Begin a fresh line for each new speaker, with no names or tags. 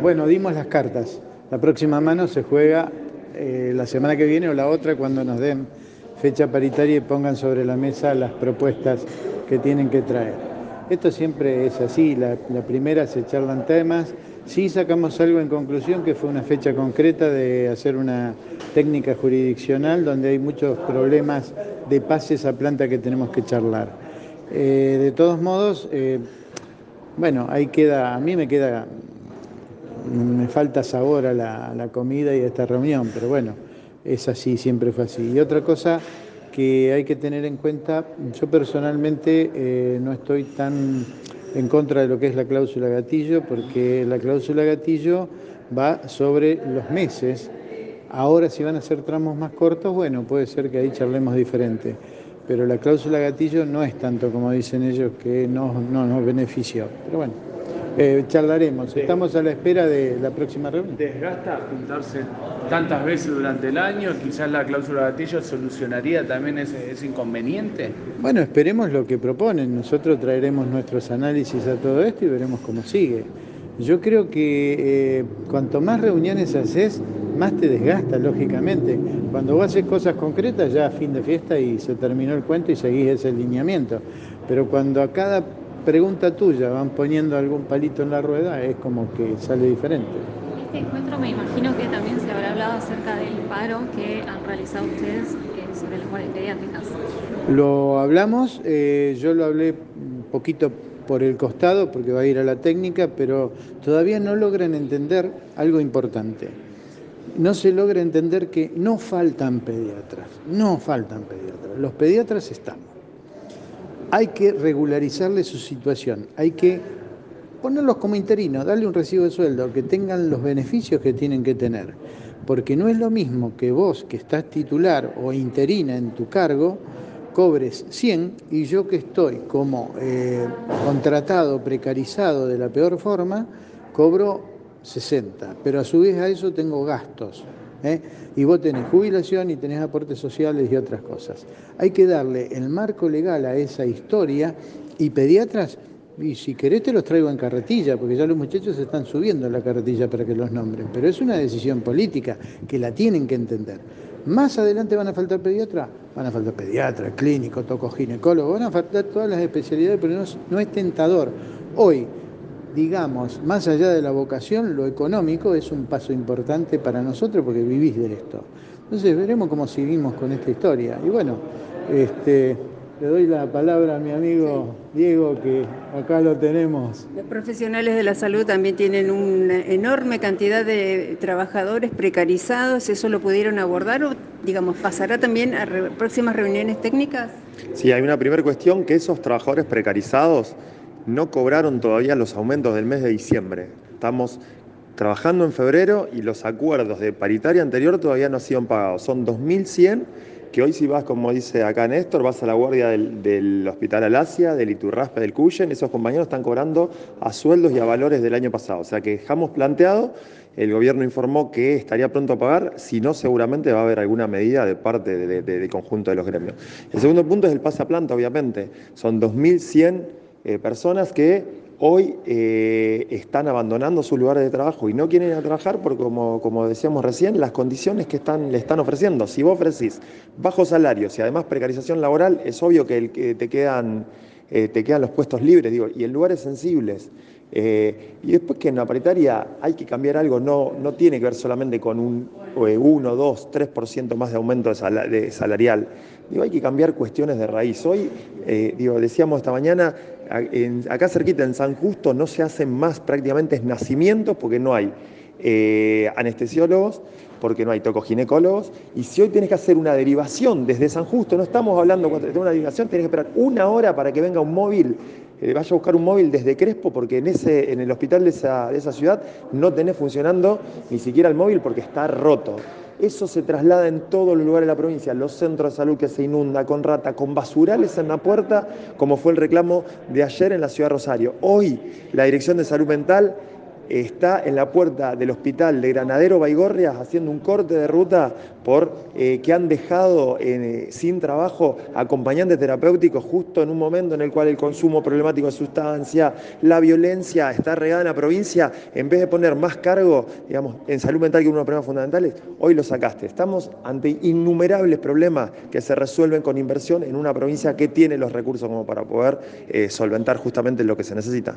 Bueno, dimos las cartas. La próxima mano se juega eh, la semana que viene o la otra cuando nos den fecha paritaria y pongan sobre la mesa las propuestas que tienen que traer. Esto siempre es así, la, primera se charlan temas, sí sacamos algo en conclusión que fue una fecha concreta de hacer una técnica jurisdiccional donde hay muchos problemas de pases a planta que tenemos que charlar. Eh, de todos modos, eh, bueno, ahí queda, a mí me queda me falta sabor a la, comida y a esta reunión, pero bueno, es así, siempre fue así. Y otra cosa que hay que tener en cuenta, yo personalmente eh, no estoy tan en contra de lo que es la cláusula gatillo, porque la cláusula gatillo va sobre los meses. Ahora si van a ser tramos más cortos, bueno, puede ser que ahí charlemos diferente. Pero la cláusula gatillo no es tanto como dicen ellos que no, no nos benefició. Pero bueno. Eh, charlaremos. Estamos a la espera de la próxima reunión.
¿Desgasta juntarse tantas veces durante el año? Quizás la cláusula de gatillo solucionaría también ese, inconveniente.
Bueno, esperemos lo que proponen. Nosotros traeremos nuestros análisis a todo esto y veremos cómo sigue. Yo creo que eh, cuanto más reuniones haces, más te desgasta, lógicamente. Cuando vos haces cosas concretas, ya a fin de fiesta y se terminó el cuento y seguís ese lineamiento. Pero cuando a cada pregunta tuya van poniendo algún palito en la rueda, es como que sale diferente.
Este encuentro me imagino que también se habrá hablado acerca del paro que han realizado ustedes eh, sobre las guardias pediátricas.
Lo hablamos, eh, yo lo hablé un poquito por el costado porque va a ir a la técnica, pero todavía no logran entender algo importante. No se logra entender que no faltan pediatras, no faltan pediatras. Los pediatras estamos hay que regularizarle su situación, hay que ponerlos como interinos, darle un recibo de sueldo, que tengan los beneficios que tienen que tener. Porque no es lo mismo que vos, que estás titular o interina en tu cargo, cobres 100 y yo que estoy como eh, contratado, precarizado de la peor forma, cobro 60. Pero a su vez a eso tengo gastos. ¿Eh? y vos tenés jubilación y tenés aportes sociales y otras cosas. Hay que darle el marco legal a esa historia y pediatras, y si querés te los traigo en carretilla, porque ya los muchachos están subiendo la carretilla para que los nombren, pero es una decisión política que la tienen que entender. Más adelante van a faltar pediatras, van a faltar pediatras, clínicos, tocoginecólogos, van a faltar todas las especialidades, pero no no es tentador. Hoy digamos, más allá de la vocación, lo económico es un paso importante para nosotros porque vivís de esto. Entonces veremos cómo seguimos con esta historia. Y bueno, este, le doy la palabra a mi amigo Diego, que acá lo tenemos.
Los profesionales de la salud también tienen una enorme cantidad de trabajadores precarizados. ¿Eso lo pudieron abordar o, digamos, pasará también a próximas reuniones técnicas?
Sí, hay una primera cuestión que esos trabajadores precarizados no cobraron todavía los aumentos del mes de diciembre. Estamos trabajando en febrero y los acuerdos de paritaria anterior todavía no han sido pagados. Son 2.100 que hoy si vas, como dice acá Néstor, vas a la guardia del, Hospital Alasia, del Iturraspe, del Cuyen, esos compañeros están cobrando a sueldos y a valores del año pasado. O sea que dejamos planteado, el gobierno informó que estaría pronto a pagar, si no seguramente va a haber alguna medida de parte del conjunto de los gremios. El segundo punto es el pase a planta, obviamente. Son 2.100 eh, personas que hoy eh, están abandonando sus lugares de trabajo y no quieren ir a trabajar porque, como, como decíamos recién, las condiciones que están, le están ofreciendo. Si vos ofrecís bajos salarios y además precarización laboral, es obvio que, te, quedan, eh, te quedan los puestos libres digo, y en lugares sensibles. y después que en la paritaria hay que cambiar algo, no, no tiene que ver solamente con un 1, 2, 3% más de aumento de salarial. Digo, hay que cambiar cuestiones de raíz. Hoy, digo, decíamos esta mañana, acá cerquita en San Justo no se hacen más prácticamente nacimientos porque no hay eh, anestesiólogos, porque no hay tocoginecólogos. Y si hoy tienes que hacer una derivación desde San Justo, no estamos hablando de una derivación, tienes que esperar una hora para que venga un móvil, eh, vaya a buscar un móvil desde Crespo, porque en, ese, en el hospital de esa, de esa ciudad no tenés funcionando ni siquiera el móvil porque está roto. Eso se traslada en todos los lugares de la provincia, los centros de salud que se inunda con rata, con basurales en la puerta, como fue el reclamo de ayer en la ciudad de Rosario. Hoy la Dirección de Salud Mental está en la puerta del hospital de Granadero Baigorrias haciendo un corte de ruta por eh, que han dejado eh, sin trabajo acompañantes terapéuticos justo en un momento en el cual el consumo problemático de sustancia, la violencia está regada en la provincia, en vez de poner más cargo, digamos, en salud mental que uno de los problemas fundamentales, hoy lo sacaste. Estamos ante innumerables problemas que se resuelven con inversión en una provincia que tiene los recursos como para poder eh, solventar justamente lo que se necesita.